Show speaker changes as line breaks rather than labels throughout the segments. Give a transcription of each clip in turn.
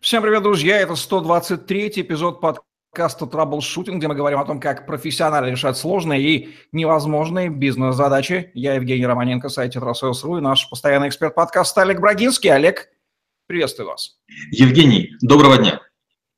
Всем привет, друзья! Это 123-й эпизод подкаста «Траблшутинг», где мы говорим о том, как профессионально решать сложные и невозможные бизнес-задачи. Я Евгений Романенко, сайт «TetraSales.ru» и наш постоянный эксперт подкаста Олег Брагинский. Олег, приветствую вас.
Евгений, доброго дня.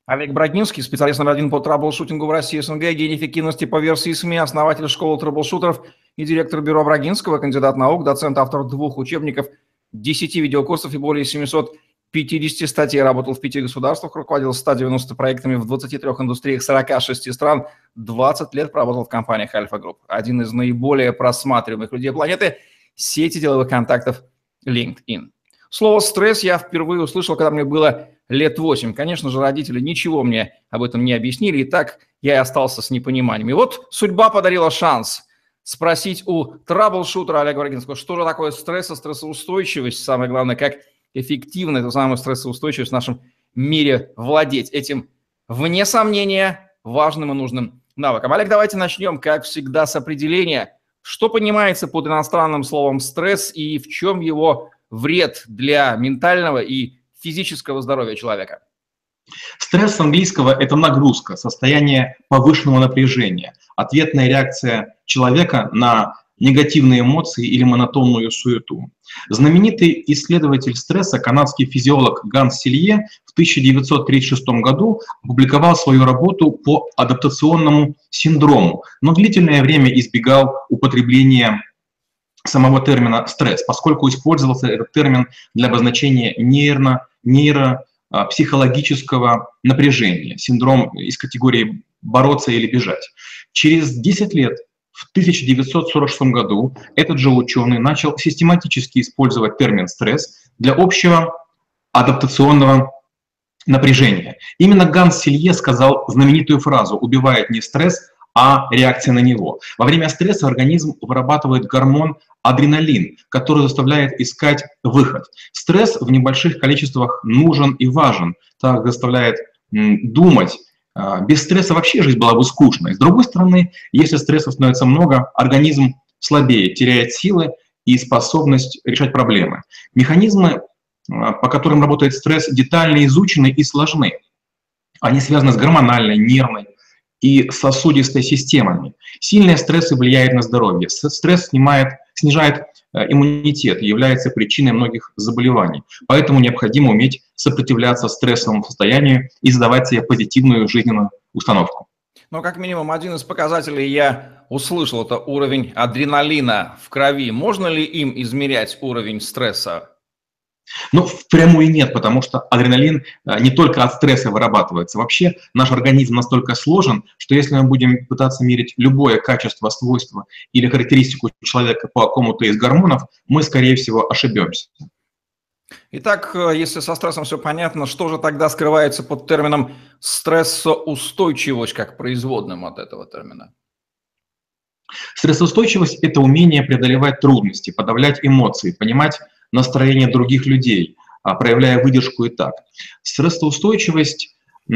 Олег Брагинский, специалист номер один по траблшутингу в России СНГ, гений эффективности по версии СМИ, основатель школы траблшутеров и директор бюро Брагинского, кандидат наук, доцент, автор двух учебников, 10 видеокурсов и более 700 50 статей, работал в пяти государствах, руководил 190 проектами в 23 индустриях 46 стран, 20 лет проработал в компаниях Альфа Групп. Один из наиболее просматриваемых людей планеты – сети деловых контактов LinkedIn. Слово «стресс» я впервые услышал, когда мне было лет 8. Конечно же, родители ничего мне об этом не объяснили, и так я и остался с непониманием. И вот судьба подарила шанс спросить у траблшутера Олега Варгинского, что же такое стресс и стрессоустойчивость, самое главное, как – эффективно эту самую стрессоустойчивость в нашем мире владеть этим, вне сомнения, важным и нужным навыком. Олег, давайте начнем, как всегда, с определения. Что понимается под иностранным словом «стресс» и в чем его вред для ментального и физического здоровья человека?
Стресс с английского – это нагрузка, состояние повышенного напряжения, ответная реакция человека на негативные эмоции или монотонную суету. Знаменитый исследователь стресса, канадский физиолог Ганс Силье в 1936 году опубликовал свою работу по адаптационному синдрому, но длительное время избегал употребления самого термина «стресс», поскольку использовался этот термин для обозначения нейро, нейро психологического напряжения, синдром из категории «бороться или бежать». Через 10 лет в 1946 году этот же ученый начал систематически использовать термин «стресс» для общего адаптационного напряжения. Именно Ганс Силье сказал знаменитую фразу «убивает не стресс, а реакция на него». Во время стресса организм вырабатывает гормон адреналин, который заставляет искать выход. Стресс в небольших количествах нужен и важен, так заставляет думать, без стресса вообще жизнь была бы скучной. С другой стороны, если стресса становится много, организм слабеет, теряет силы и способность решать проблемы. Механизмы, а, по которым работает стресс, детально изучены и сложны. Они связаны с гормональной, нервной и сосудистой системами. Сильные стрессы влияют на здоровье. Стресс снимает, снижает Э, иммунитет является причиной многих заболеваний. Поэтому необходимо уметь сопротивляться стрессовому состоянию и задавать себе позитивную жизненную установку.
Но как минимум один из показателей я услышал, это уровень адреналина в крови. Можно ли им измерять уровень стресса?
Ну, впрямую нет, потому что адреналин э, не только от стресса вырабатывается. Вообще наш организм настолько сложен, что если мы будем пытаться мерить любое качество, свойство или характеристику человека по какому-то из гормонов, мы, скорее всего, ошибемся.
Итак, э, если со стрессом все понятно, что же тогда скрывается под термином стрессоустойчивость, как производным от этого термина?
Стрессоустойчивость – это умение преодолевать трудности, подавлять эмоции, понимать настроение других людей, а, проявляя выдержку и так. Стрессоустойчивость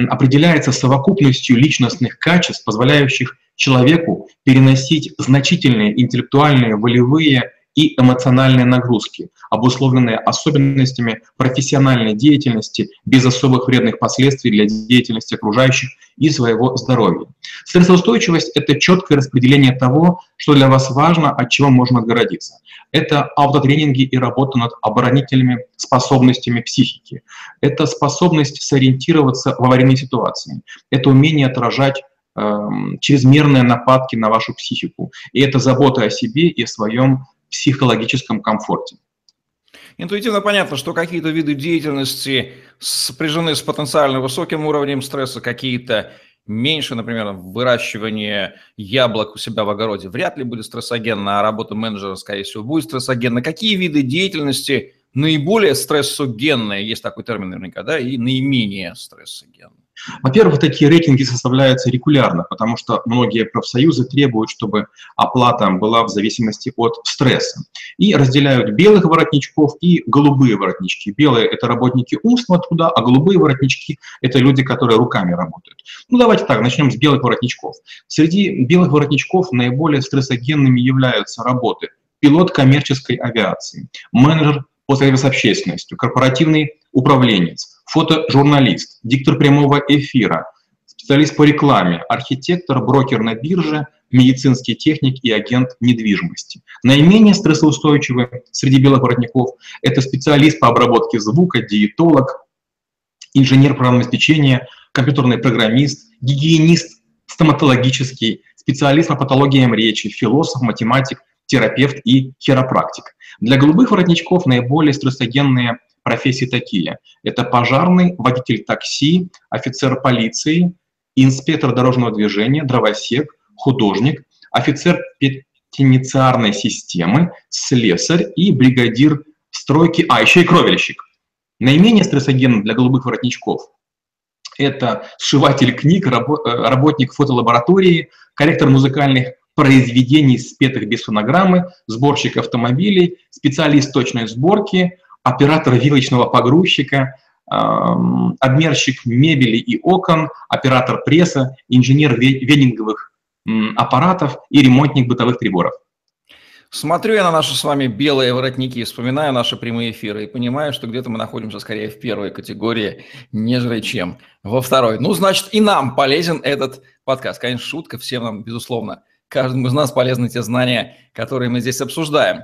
определяется совокупностью личностных качеств, позволяющих человеку переносить значительные интеллектуальные, волевые и эмоциональные нагрузки, обусловленные особенностями профессиональной деятельности без особых вредных последствий для деятельности окружающих и своего здоровья. Стрессоустойчивость – это четкое распределение того, что для вас важно, от чего можно отгородиться. Это автотренинги и работа над оборонительными способностями психики. Это способность сориентироваться в аварийной ситуации. Это умение отражать э, чрезмерные нападки на вашу психику. И это забота о себе и о своем психологическом комфорте.
Интуитивно понятно, что какие-то виды деятельности сопряжены с потенциально высоким уровнем стресса, какие-то меньше, например, выращивание яблок у себя в огороде вряд ли будет стрессогенно, а работа менеджера, скорее всего, будет стрессогенна. Какие виды деятельности наиболее стрессогенные, есть такой термин наверняка, да, и наименее стрессогенные?
Во-первых, такие рейтинги составляются регулярно, потому что многие профсоюзы требуют, чтобы оплата была в зависимости от стресса. И разделяют белых воротничков и голубые воротнички. Белые – это работники умственного труда, а голубые воротнички – это люди, которые руками работают. Ну, давайте так, начнем с белых воротничков. Среди белых воротничков наиболее стрессогенными являются работы пилот коммерческой авиации, менеджер по связи с общественностью, корпоративный управленец, фотожурналист, диктор прямого эфира, специалист по рекламе, архитектор, брокер на бирже, медицинский техник и агент недвижимости. Наименее стрессоустойчивый среди белых воротников – это специалист по обработке звука, диетолог, инженер программного обеспечения, компьютерный программист, гигиенист стоматологический, специалист по патологиям речи, философ, математик, терапевт и хиропрактик. Для голубых воротничков наиболее стрессогенные профессии такие. Это пожарный, водитель такси, офицер полиции, инспектор дорожного движения, дровосек, художник, офицер петинициарной системы, слесарь и бригадир стройки, а еще и кровельщик. Наименее стрессогенным для голубых воротничков это сшиватель книг, работник фотолаборатории, корректор музыкальных произведений, спетых без фонограммы, сборщик автомобилей, специалист точной сборки, оператор вилочного погрузчика, обмерщик мебели и окон, оператор пресса, инженер венинговых аппаратов и ремонтник бытовых приборов.
Смотрю я на наши с вами белые воротники, вспоминаю наши прямые эфиры и понимаю, что где-то мы находимся скорее в первой категории, нежели чем во второй. Ну, значит, и нам полезен этот подкаст. Конечно, шутка, всем нам, безусловно, каждому из нас полезны те знания, которые мы здесь обсуждаем.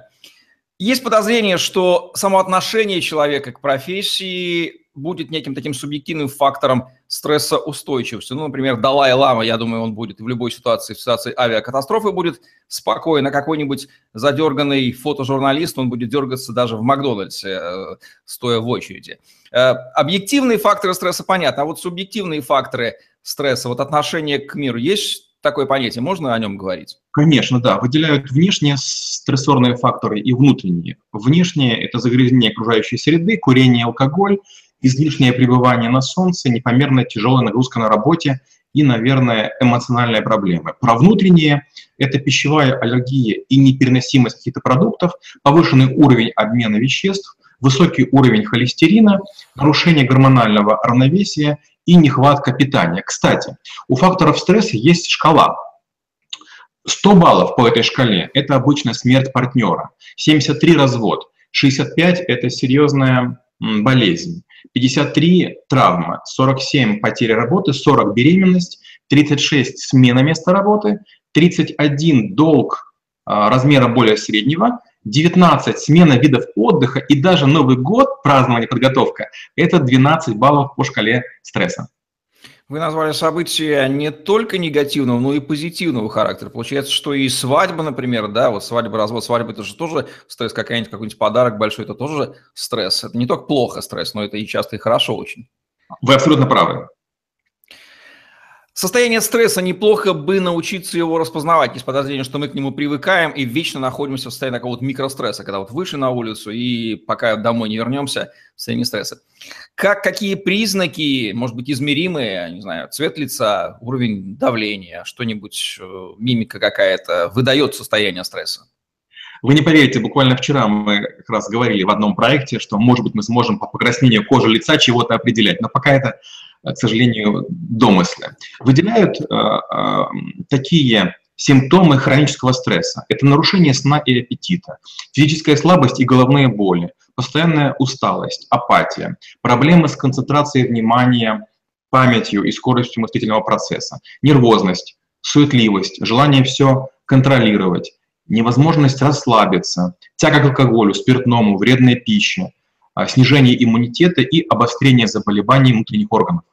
Есть подозрение, что само отношение человека к профессии будет неким таким субъективным фактором стрессоустойчивости. Ну, например, Далай-Лама, я думаю, он будет в любой ситуации, в ситуации авиакатастрофы будет спокойно. Какой-нибудь задерганный фотожурналист, он будет дергаться даже в Макдональдсе, э, стоя в очереди. Э, объективные факторы стресса понятно, а вот субъективные факторы стресса, вот отношение к миру, есть такое понятие, можно о нем говорить?
Конечно, да. Выделяют внешние стрессорные факторы и внутренние. Внешние – это загрязнение окружающей среды, курение, алкоголь, излишнее пребывание на солнце, непомерная тяжелая нагрузка на работе и, наверное, эмоциональные проблемы. Про внутренние – это пищевая аллергия и непереносимость каких-то продуктов, повышенный уровень обмена веществ, высокий уровень холестерина, нарушение гормонального равновесия и нехватка питания. Кстати, у факторов стресса есть шкала. 100 баллов по этой шкале – это обычно смерть партнера, 73 – развод, 65 – это серьезная болезнь, 53 – травма, 47 – потеря работы, 40 – беременность, 36 – смена места работы, 31 – долг а, размера более среднего, 19 – смена видов отдыха и даже Новый год, празднование, подготовка – это 12 баллов по шкале стресса.
Вы назвали события не только негативного, но и позитивного характера. Получается, что и свадьба, например, да, вот свадьба, развод, свадьба, это же тоже стресс, какая-нибудь, какой-нибудь подарок большой, это тоже стресс. Это не только плохо стресс, но это и часто и хорошо очень.
Вы абсолютно правы.
Состояние стресса неплохо бы научиться его распознавать, есть подозрение, что мы к нему привыкаем и вечно находимся в состоянии такого вот микростресса, когда вот вышли на улицу и пока домой не вернемся, в состоянии стресса. Как, какие признаки, может быть, измеримые, не знаю, цвет лица, уровень давления, что-нибудь, э, мимика какая-то, выдает состояние стресса?
Вы не поверите, буквально вчера мы как раз говорили в одном проекте, что, может быть, мы сможем по покраснению кожи лица чего-то определять, но пока это к сожалению, домыслы. Выделяют э, э, такие симптомы хронического стресса. Это нарушение сна и аппетита, физическая слабость и головные боли, постоянная усталость, апатия, проблемы с концентрацией внимания, памятью и скоростью мыслительного процесса, нервозность, суетливость, желание все контролировать, невозможность расслабиться, тяга к алкоголю, спиртному, вредная пища, снижение иммунитета и обострение заболеваний внутренних органов.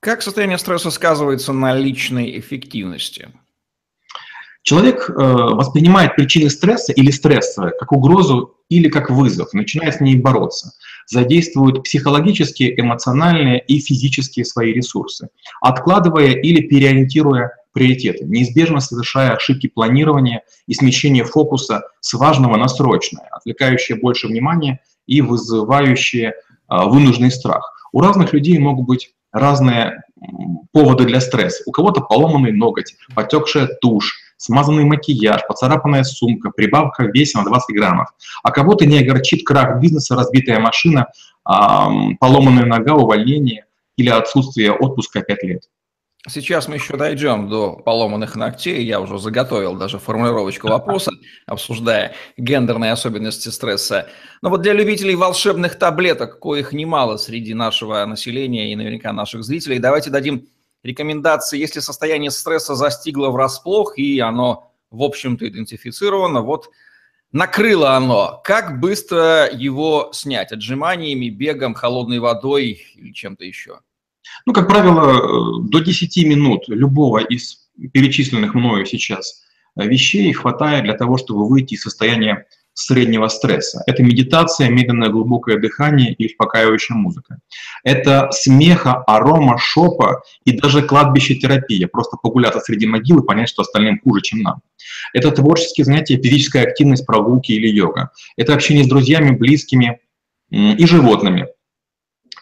Как состояние стресса сказывается на личной эффективности?
Человек э, воспринимает причины стресса или стресса как угрозу или как вызов, начинает с ней бороться, задействует психологические, эмоциональные и физические свои ресурсы, откладывая или переориентируя приоритеты, неизбежно совершая ошибки планирования и смещение фокуса с важного на срочное, отвлекающее больше внимания и вызывающее э, вынужденный страх. У разных людей могут быть разные поводы для стресса. У кого-то поломанный ноготь, потекшая тушь, смазанный макияж, поцарапанная сумка, прибавка в весе на 20 граммов. А кого-то не огорчит крах бизнеса, разбитая машина, поломанная нога, увольнение или отсутствие отпуска 5 лет.
Сейчас мы еще дойдем до поломанных ногтей. Я уже заготовил даже формулировочку вопроса, обсуждая гендерные особенности стресса. Но вот для любителей волшебных таблеток, коих немало среди нашего населения и наверняка наших зрителей, давайте дадим рекомендации, если состояние стресса застигло врасплох и оно, в общем-то, идентифицировано, вот накрыло оно, как быстро его снять? Отжиманиями, бегом, холодной водой или чем-то еще?
Ну, как правило, до 10 минут любого из перечисленных мною сейчас э, вещей хватает для того, чтобы выйти из состояния среднего стресса. Это медитация, медленное глубокое дыхание и успокаивающая музыка. Это смеха, арома, шопа и даже кладбище терапия. Просто погуляться среди могил и понять, что остальным хуже, чем нам. Это творческие занятия, физическая активность, прогулки или йога. Это общение с друзьями, близкими и животными.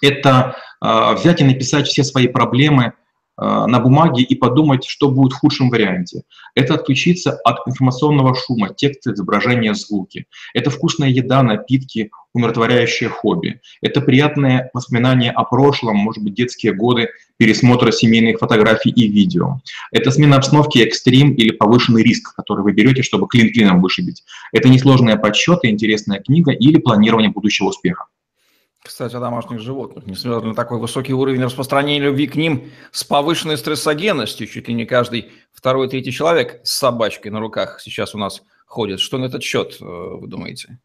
Это взять и написать все свои проблемы а, на бумаге и подумать, что будет в худшем варианте. Это отключиться от информационного шума, тексты, изображения, звуки. Это вкусная еда, напитки, умиротворяющее хобби. Это приятные воспоминания о прошлом, может быть, детские годы, пересмотра семейных фотографий и видео. Это смена обстановки экстрим или повышенный риск, который вы берете, чтобы клин клином вышибить. Это несложные подсчеты, интересная книга или планирование будущего успеха.
Кстати, о домашних животных. Несмотря на такой высокий уровень распространения любви к ним с повышенной стрессогенностью, чуть ли не каждый второй, третий человек с собачкой на руках сейчас у нас ходит. Что на этот счет э, вы думаете?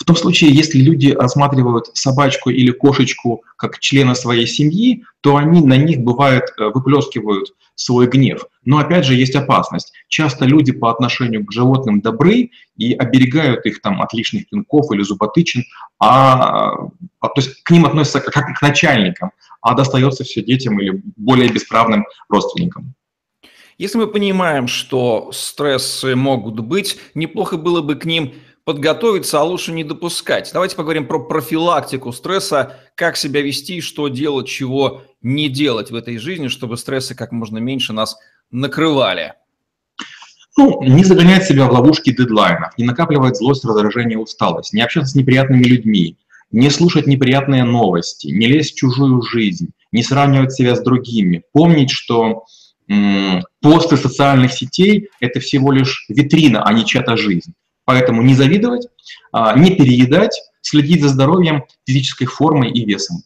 В том случае, если люди рассматривают собачку или кошечку как члена своей семьи, то они на них, бывает, э, выплескивают свой гнев. Но опять же есть опасность. Часто люди по отношению к животным добры и оберегают их там, от лишних пинков или зуботычин, а, а, то есть к ним относятся как к начальникам, а достается все детям или более бесправным родственникам.
Если мы понимаем, что стрессы могут быть, неплохо было бы к ним подготовиться, а лучше не допускать. Давайте поговорим про профилактику стресса, как себя вести, что делать, чего не делать в этой жизни, чтобы стрессы как можно меньше нас накрывали.
Ну, не загонять себя в ловушки дедлайнов, не накапливать злость, раздражение, усталость, не общаться с неприятными людьми, не слушать неприятные новости, не лезть в чужую жизнь, не сравнивать себя с другими, помнить, что м- посты социальных сетей – это всего лишь витрина, а не чья-то жизнь. Поэтому не завидовать, а, не переедать, следить за здоровьем, физической формой и весом.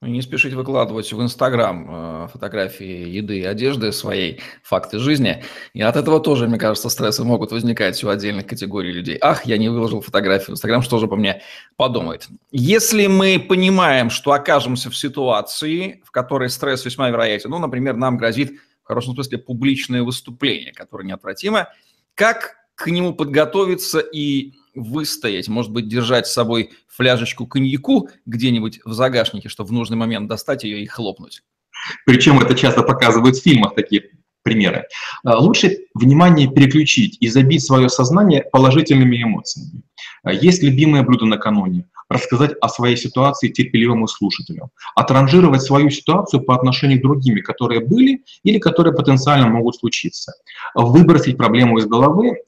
Ну, не спешить выкладывать в Инстаграм э, фотографии еды и одежды своей, факты жизни. И от этого тоже, мне кажется, стрессы могут возникать у отдельных категорий людей. Ах, я не выложил фотографию в Инстаграм, что же по мне подумает. Если мы понимаем, что окажемся в ситуации, в которой стресс весьма вероятен, ну, например, нам грозит в хорошем смысле публичное выступление, которое неотвратимо, как к нему подготовиться и выстоять, может быть, держать с собой фляжечку коньяку где-нибудь в загашнике, чтобы в нужный момент достать ее и хлопнуть.
Причем это часто показывают в фильмах такие примеры. А, лучше внимание переключить и забить свое сознание положительными эмоциями. А, есть любимое блюдо накануне, рассказать о своей ситуации терпеливому слушателю, отранжировать свою ситуацию по отношению к другими, которые были или которые потенциально могут случиться, выбросить проблему из головы,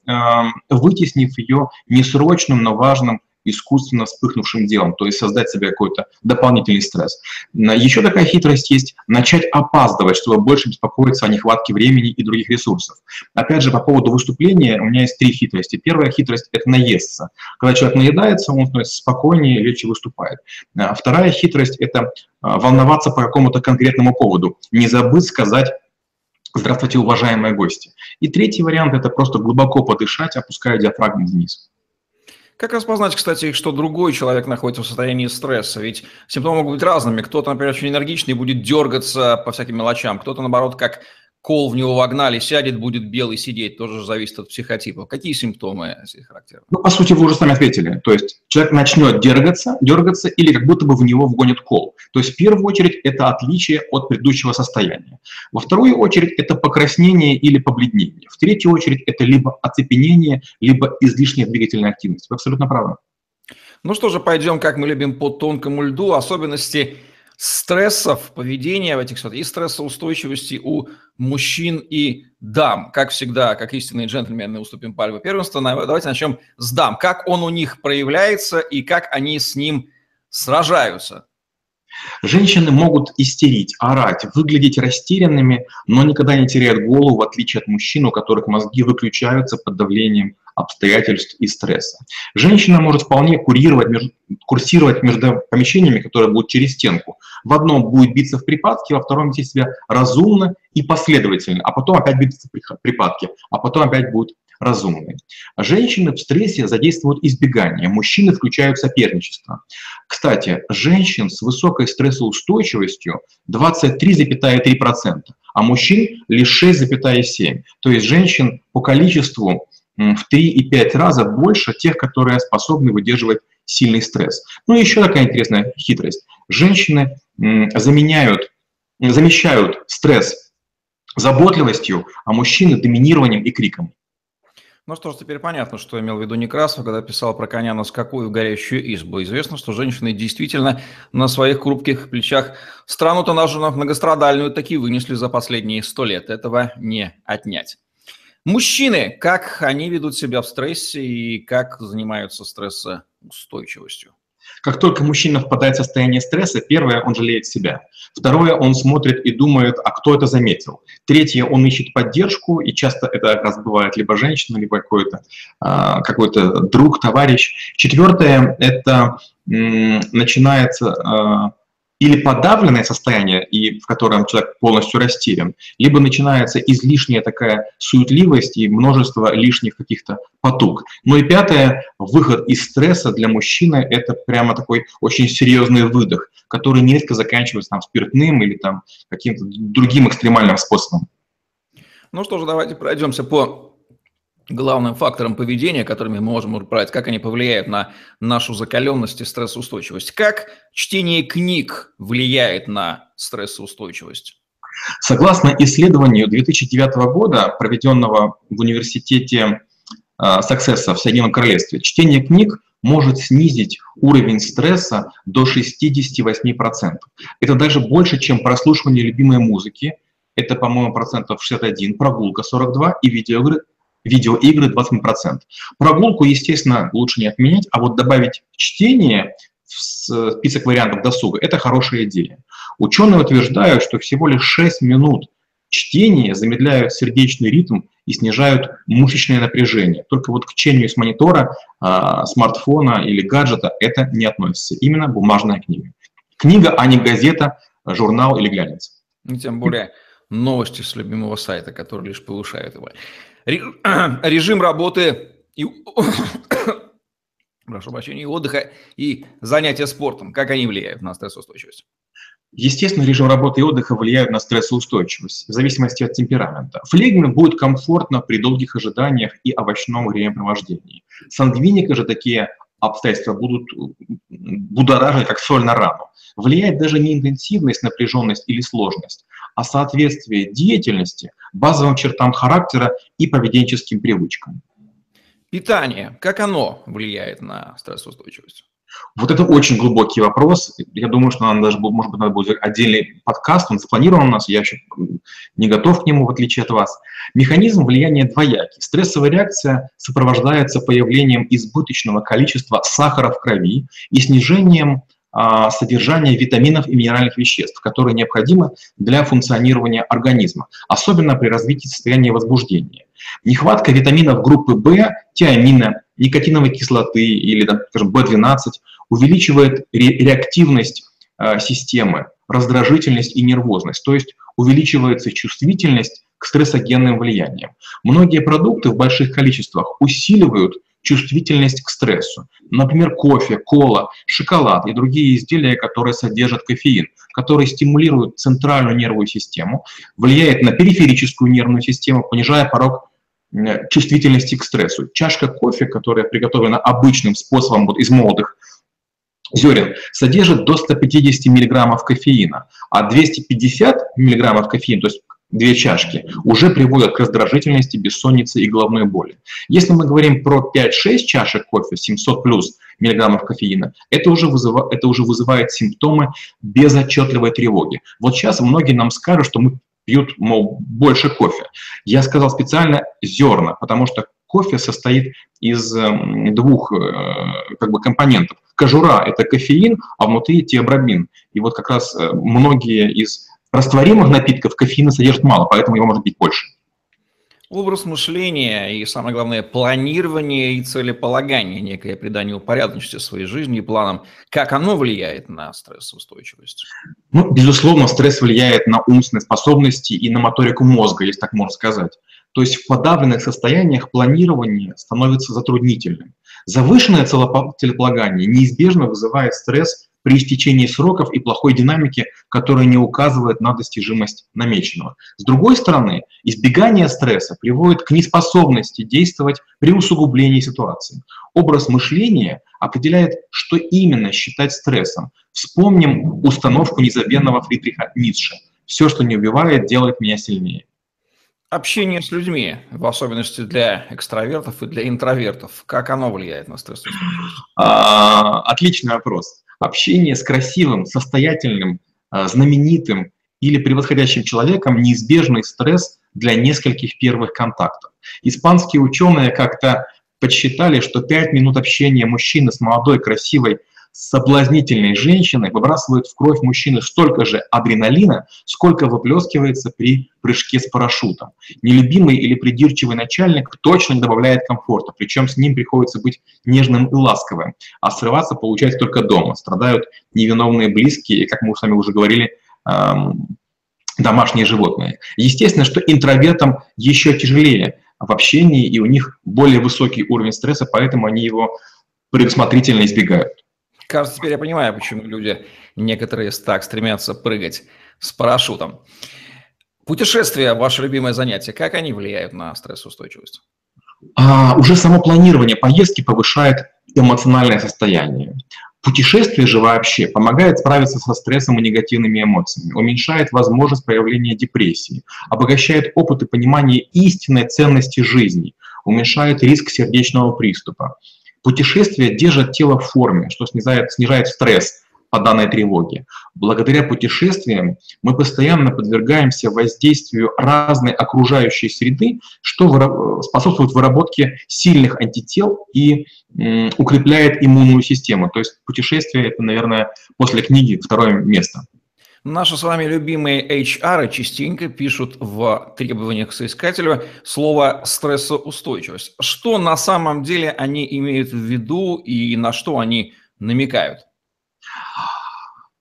вытеснив ее несрочным, но важным искусственно вспыхнувшим делом, то есть создать себе какой-то дополнительный стресс. Еще такая хитрость есть – начать опаздывать, чтобы больше беспокоиться о нехватке времени и других ресурсов. Опять же, по поводу выступления у меня есть три хитрости. Первая хитрость – это наесться. Когда человек наедается, он становится спокойнее, легче выступает. А вторая хитрость – это а, волноваться по какому-то конкретному поводу. Не забыть сказать «Здравствуйте, уважаемые гости». И третий вариант – это просто глубоко подышать, опуская диафрагму вниз.
Как распознать, кстати, что другой человек находится в состоянии стресса? Ведь симптомы могут быть разными. Кто-то, например, очень энергичный, будет дергаться по всяким мелочам. Кто-то, наоборот, как кол в него вогнали, сядет, будет белый сидеть, тоже зависит от психотипа. Какие симптомы здесь характерны?
Ну, по сути, вы уже сами ответили. То есть человек начнет дергаться, дергаться или как будто бы в него вгонит кол. То есть в первую очередь это отличие от предыдущего состояния. Во вторую очередь это покраснение или побледнение. В третью очередь это либо оцепенение, либо излишняя двигательная активность. Вы абсолютно правы.
Ну что же, пойдем, как мы любим, по тонкому льду. Особенности стрессов поведения в этих и стрессоустойчивости у мужчин и дам. Как всегда, как истинные джентльмены, уступим пальму первенства. Давайте начнем с дам. Как он у них проявляется и как они с ним сражаются?
Женщины могут истерить, орать, выглядеть растерянными, но никогда не теряют голову, в отличие от мужчин, у которых мозги выключаются под давлением обстоятельств и стресса. Женщина может вполне курировать, между, курсировать между помещениями, которые будут через стенку. В одном будет биться в припадке, во втором вести себя разумно и последовательно, а потом опять биться в припадке, а потом опять будет разумной. Женщины в стрессе задействуют избегание, мужчины включают соперничество. Кстати, женщин с высокой стрессоустойчивостью 23,3%, а мужчин лишь 6,7%. То есть женщин по количеству в 3 и 5 раза больше тех, которые способны выдерживать сильный стресс. Ну и еще такая интересная хитрость. Женщины заменяют, замещают стресс заботливостью, а мужчины доминированием и криком.
Ну что ж, теперь понятно, что имел в виду Некрасов, когда писал про коня на скаку и в горящую избу. Известно, что женщины действительно на своих хрупких плечах страну-то нашу многострадальную таки вынесли за последние сто лет. Этого не отнять. Мужчины, как они ведут себя в стрессе и как занимаются стрессоустойчивостью?
Как только мужчина впадает в состояние стресса, первое, он жалеет себя. Второе, он смотрит и думает, а кто это заметил. Третье, он ищет поддержку, и часто это как раз бывает либо женщина, либо какой-то а, какой друг, товарищ. Четвертое, это начинается а, или подавленное состояние, и в котором человек полностью растерян, либо начинается излишняя такая суетливость и множество лишних каких-то потуг. Ну и пятое, выход из стресса для мужчины – это прямо такой очень серьезный выдох, который нередко заканчивается там, спиртным или там, каким-то другим экстремальным способом.
Ну что ж, давайте пройдемся по главным фактором поведения, которыми мы можем управлять, как они повлияют на нашу закаленность и стрессоустойчивость. Как чтение книг влияет на стрессоустойчивость?
Согласно исследованию 2009 года, проведенного в университете Саксесса в Соединенном Королевстве, чтение книг может снизить уровень стресса до 68%. Это даже больше, чем прослушивание любимой музыки, это, по-моему, процентов 61, прогулка 42 и видеоигры видеоигры 20%. Прогулку, естественно, лучше не отменять, а вот добавить чтение в список вариантов досуга – это хорошая идея. Ученые утверждают, что всего лишь 6 минут чтения замедляют сердечный ритм и снижают мышечное напряжение. Только вот к чтению с монитора, э, смартфона или гаджета это не относится. Именно бумажная книга. Книга, а не газета, журнал или глянец.
Ну, тем более новости с любимого сайта, который лишь повышает его. Режим работы и прошу прощения, отдыха и занятия спортом, как они влияют на стрессоустойчивость?
Естественно, режим работы и отдыха влияют на стрессоустойчивость, в зависимости от темперамента. Флегме будет комфортно при долгих ожиданиях и овощном времяпровождении. Сангвиника же такие обстоятельства будут будоражить, как соль на рану. Влияет даже не интенсивность, напряженность или сложность, а соответствие деятельности базовым чертам характера и поведенческим привычкам.
Питание, как оно влияет на стрессоустойчивость?
Вот это очень глубокий вопрос. Я думаю, что нам даже, может быть, надо будет отдельный подкаст, он запланирован у нас, я еще не готов к нему, в отличие от вас. Механизм влияния двоякий. Стрессовая реакция сопровождается появлением избыточного количества сахара в крови и снижением а, содержания витаминов и минеральных веществ, которые необходимы для функционирования организма, особенно при развитии состояния возбуждения. Нехватка витаминов группы В, тиамина, никотиновой кислоты или, скажем, В12 увеличивает реактивность а, системы, раздражительность и нервозность, то есть увеличивается чувствительность к стрессогенным влияниям. Многие продукты в больших количествах усиливают чувствительность к стрессу. Например, кофе, кола, шоколад и другие изделия, которые содержат кофеин, которые стимулируют центральную нервную систему, влияет на периферическую нервную систему, понижая порог чувствительности к стрессу. Чашка кофе, которая приготовлена обычным способом вот из молодых зерен, содержит до 150 мг кофеина, а 250 мг кофеина, то есть две чашки, уже приводят к раздражительности, бессоннице и головной боли. Если мы говорим про 5-6 чашек кофе, 700 плюс миллиграммов кофеина, это уже, вызывает, это уже вызывает симптомы безотчетливой тревоги. Вот сейчас многие нам скажут, что мы пьют, мол, больше кофе. Я сказал специально зерна, потому что кофе состоит из эм, двух э, как бы, компонентов. Кожура – это кофеин, а внутри теобробин. И вот как раз э, многие из растворимых напитков кофеина содержат мало, поэтому его может быть больше.
Образ мышления и, самое главное, планирование и целеполагание, некое придание упорядоченности своей жизни и планам, как оно влияет на стрессоустойчивость?
Ну, безусловно, стресс влияет на умственные способности и на моторику мозга, если так можно сказать. То есть в подавленных состояниях планирование становится затруднительным. Завышенное целеполагание неизбежно вызывает стресс при истечении сроков и плохой динамики, которая не указывает на достижимость намеченного. С другой стороны, избегание стресса приводит к неспособности действовать при усугублении ситуации. Образ мышления определяет, что именно считать стрессом. Вспомним установку незабвенного Фридриха Ницше. «Все, что не убивает, делает меня сильнее».
Общение с людьми, в особенности для экстравертов и для интровертов, как оно влияет на стрессоустойчивость?
А, отличный вопрос общение с красивым, состоятельным, а, знаменитым или превосходящим человеком неизбежный стресс для нескольких первых контактов. Испанские ученые как-то подсчитали, что 5 минут общения мужчины с молодой, красивой, соблазнительной женщиной выбрасывают в кровь мужчины столько же адреналина, сколько выплескивается при прыжке с парашютом. Нелюбимый или придирчивый начальник точно не добавляет комфорта, причем с ним приходится быть нежным и ласковым, а срываться получается только дома. Страдают невиновные близкие и, как мы с вами уже говорили, эм, домашние животные. Естественно, что интровертам еще тяжелее в общении, и у них более высокий уровень стресса, поэтому они его предусмотрительно избегают.
Кажется, теперь я понимаю, почему люди некоторые так стремятся прыгать с парашютом. Путешествия – ваше любимое занятие. Как они влияют на стрессоустойчивость?
А, уже само планирование поездки повышает эмоциональное состояние. Путешествие же вообще помогает справиться со стрессом и негативными эмоциями, уменьшает возможность проявления депрессии, обогащает опыт и понимание истинной ценности жизни, уменьшает риск сердечного приступа, Путешествия держат тело в форме, что снижает, снижает стресс по данной тревоге. Благодаря путешествиям мы постоянно подвергаемся воздействию разной окружающей среды, что способствует выработке сильных антител и укрепляет иммунную систему. То есть путешествие – это, наверное, после книги второе место.
Наши с вами любимые HR частенько пишут в требованиях к соискателю слово «стрессоустойчивость». Что на самом деле они имеют в виду и на что они намекают?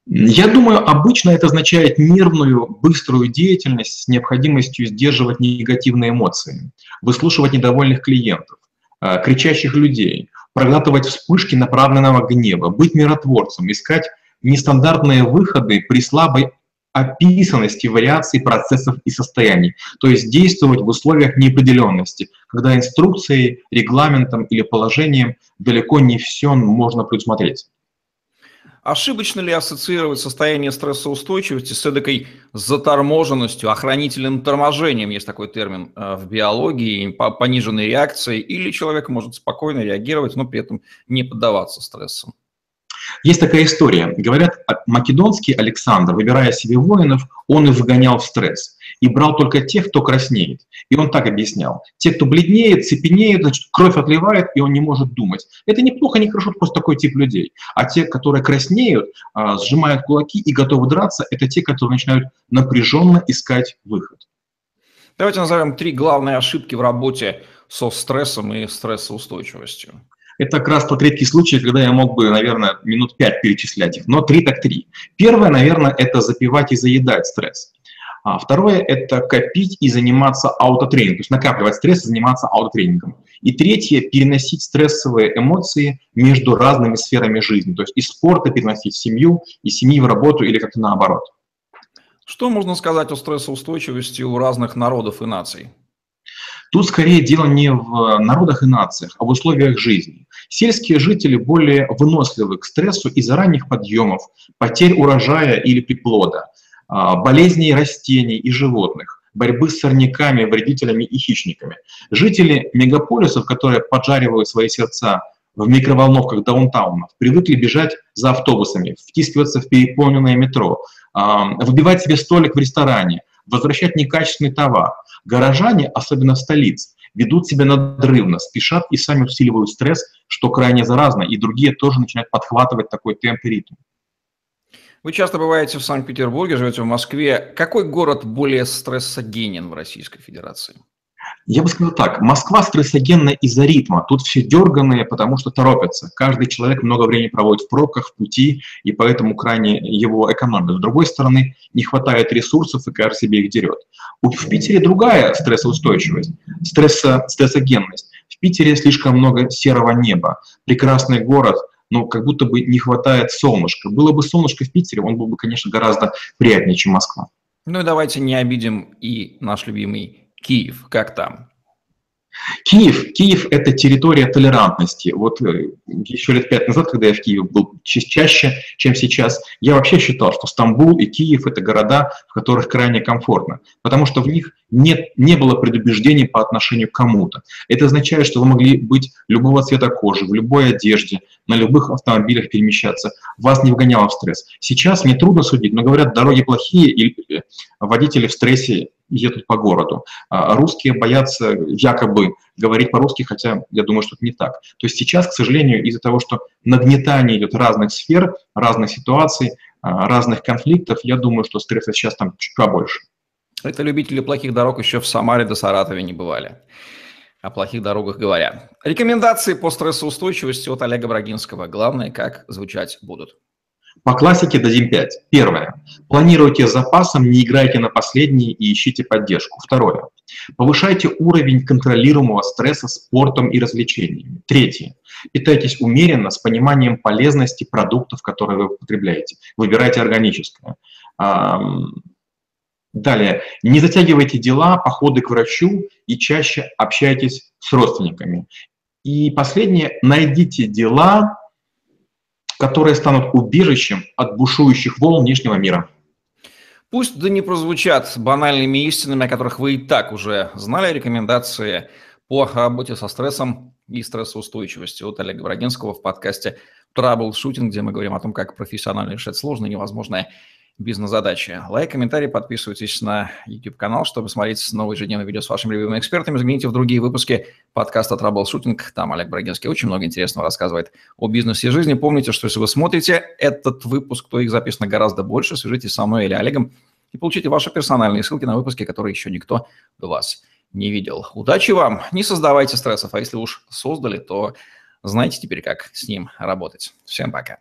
Я думаю, обычно это означает нервную, быструю деятельность с необходимостью сдерживать негативные эмоции, выслушивать недовольных клиентов, э, кричащих людей, проглатывать вспышки направленного гнева, быть миротворцем, искать нестандартные выходы при слабой описанности вариаций процессов и состояний, то есть действовать в условиях неопределенности, когда инструкцией, регламентом или положением далеко не все можно предусмотреть.
Ошибочно ли ассоциировать состояние стрессоустойчивости с эдакой заторможенностью, охранительным торможением, есть такой термин э, в биологии, пониженной реакцией, или человек может спокойно реагировать, но при этом не поддаваться стрессу?
Есть такая история. Говорят, а, македонский Александр, выбирая себе воинов, он их выгонял в стресс и брал только тех, кто краснеет. И он так объяснял. Те, кто бледнеет, цепенеет, значит, кровь отливает, и он не может думать. Это неплохо, не хорошо, просто такой тип людей. А те, которые краснеют, а, сжимают кулаки и готовы драться, это те, которые начинают напряженно искать выход.
Давайте назовем три главные ошибки в работе со стрессом и стрессоустойчивостью.
Это как раз тот редкий случай, когда я мог бы, наверное, минут пять перечислять их, но три так три. Первое, наверное, это запивать и заедать стресс. А второе – это копить и заниматься аутотренингом, то есть накапливать стресс и заниматься аутотренингом. И третье – переносить стрессовые эмоции между разными сферами жизни, то есть из спорта переносить в семью, из семьи в работу или как-то наоборот.
Что можно сказать о стрессоустойчивости у разных народов и наций?
Тут скорее дело не в народах и нациях, а в условиях жизни. Сельские жители более выносливы к стрессу из-за ранних подъемов, потерь урожая или приплода, а, болезней растений и животных, борьбы с сорняками, вредителями и хищниками. Жители мегаполисов, которые поджаривают свои сердца в микроволновках даунтаунов, привыкли бежать за автобусами, втискиваться в переполненное метро, а, выбивать себе столик в ресторане, возвращать некачественный товар. Горожане, особенно в столице, ведут себя надрывно, спешат и сами усиливают стресс, что крайне заразно, и другие тоже начинают подхватывать такой темп и ритм.
Вы часто бываете в Санкт-Петербурге, живете в Москве. Какой город более стрессогенен в Российской Федерации?
Я бы сказал так, Москва стрессогенная из-за ритма. Тут все дерганные, потому что торопятся. Каждый человек много времени проводит в пробках, в пути, и поэтому крайне его экономит. С другой стороны, не хватает ресурсов, и каждый себе их дерет. В Питере другая стрессоустойчивость, стресса, стрессогенность. В Питере слишком много серого неба. Прекрасный город, но как будто бы не хватает солнышка. Было бы солнышко в Питере, он был бы, конечно, гораздо приятнее, чем Москва.
Ну и давайте не обидим и наш любимый Киев, как там?
Киев, Киев – это территория толерантности. Вот э, еще лет пять назад, когда я в Киеве был чаще, чем сейчас, я вообще считал, что Стамбул и Киев – это города, в которых крайне комфортно, потому что в них нет, не было предубеждений по отношению к кому-то. Это означает, что вы могли быть любого цвета кожи, в любой одежде, на любых автомобилях перемещаться. Вас не вгоняло в стресс. Сейчас мне трудно судить, но говорят, дороги плохие, и э, водители в стрессе едут по городу. А русские боятся якобы говорить по-русски, хотя я думаю, что это не так. То есть сейчас, к сожалению, из-за того, что нагнетание идет разных сфер, разных ситуаций, а, разных конфликтов, я думаю, что стресса сейчас там чуть побольше.
Это любители плохих дорог еще в Самаре до Саратове не бывали. О плохих дорогах говоря. Рекомендации по стрессоустойчивости от Олега Брагинского. Главное, как звучать будут.
По классике дадим 5. Первое. Планируйте с запасом, не играйте на последние и ищите поддержку. Второе. Повышайте уровень контролируемого стресса спортом и развлечениями. Третье. Питайтесь умеренно, с пониманием полезности продуктов, которые вы употребляете. Выбирайте органическое. Далее. Не затягивайте дела, походы к врачу и чаще общайтесь с родственниками. И последнее. Найдите дела, которые станут убежищем от бушующих волн внешнего мира.
Пусть да не прозвучат банальными истинами, о которых вы и так уже знали, рекомендации по работе со стрессом и стрессоустойчивостью от Олега Брагинского в подкасте «Troubleshooting», где мы говорим о том, как профессионально решать сложные невозможные бизнес-задачи. Лайк, комментарий, подписывайтесь на YouTube-канал, чтобы смотреть новые ежедневные видео с вашими любимыми экспертами. Загляните в другие выпуски подкаста «Траблшутинг». Там Олег Брагинский очень много интересного рассказывает о бизнесе и жизни. Помните, что если вы смотрите этот выпуск, то их записано гораздо больше. Свяжитесь со мной или Олегом и получите ваши персональные ссылки на выпуски, которые еще никто до вас не видел. Удачи вам! Не создавайте стрессов, а если уж создали, то знаете теперь, как с ним работать. Всем пока!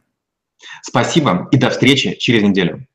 Спасибо и до встречи через неделю.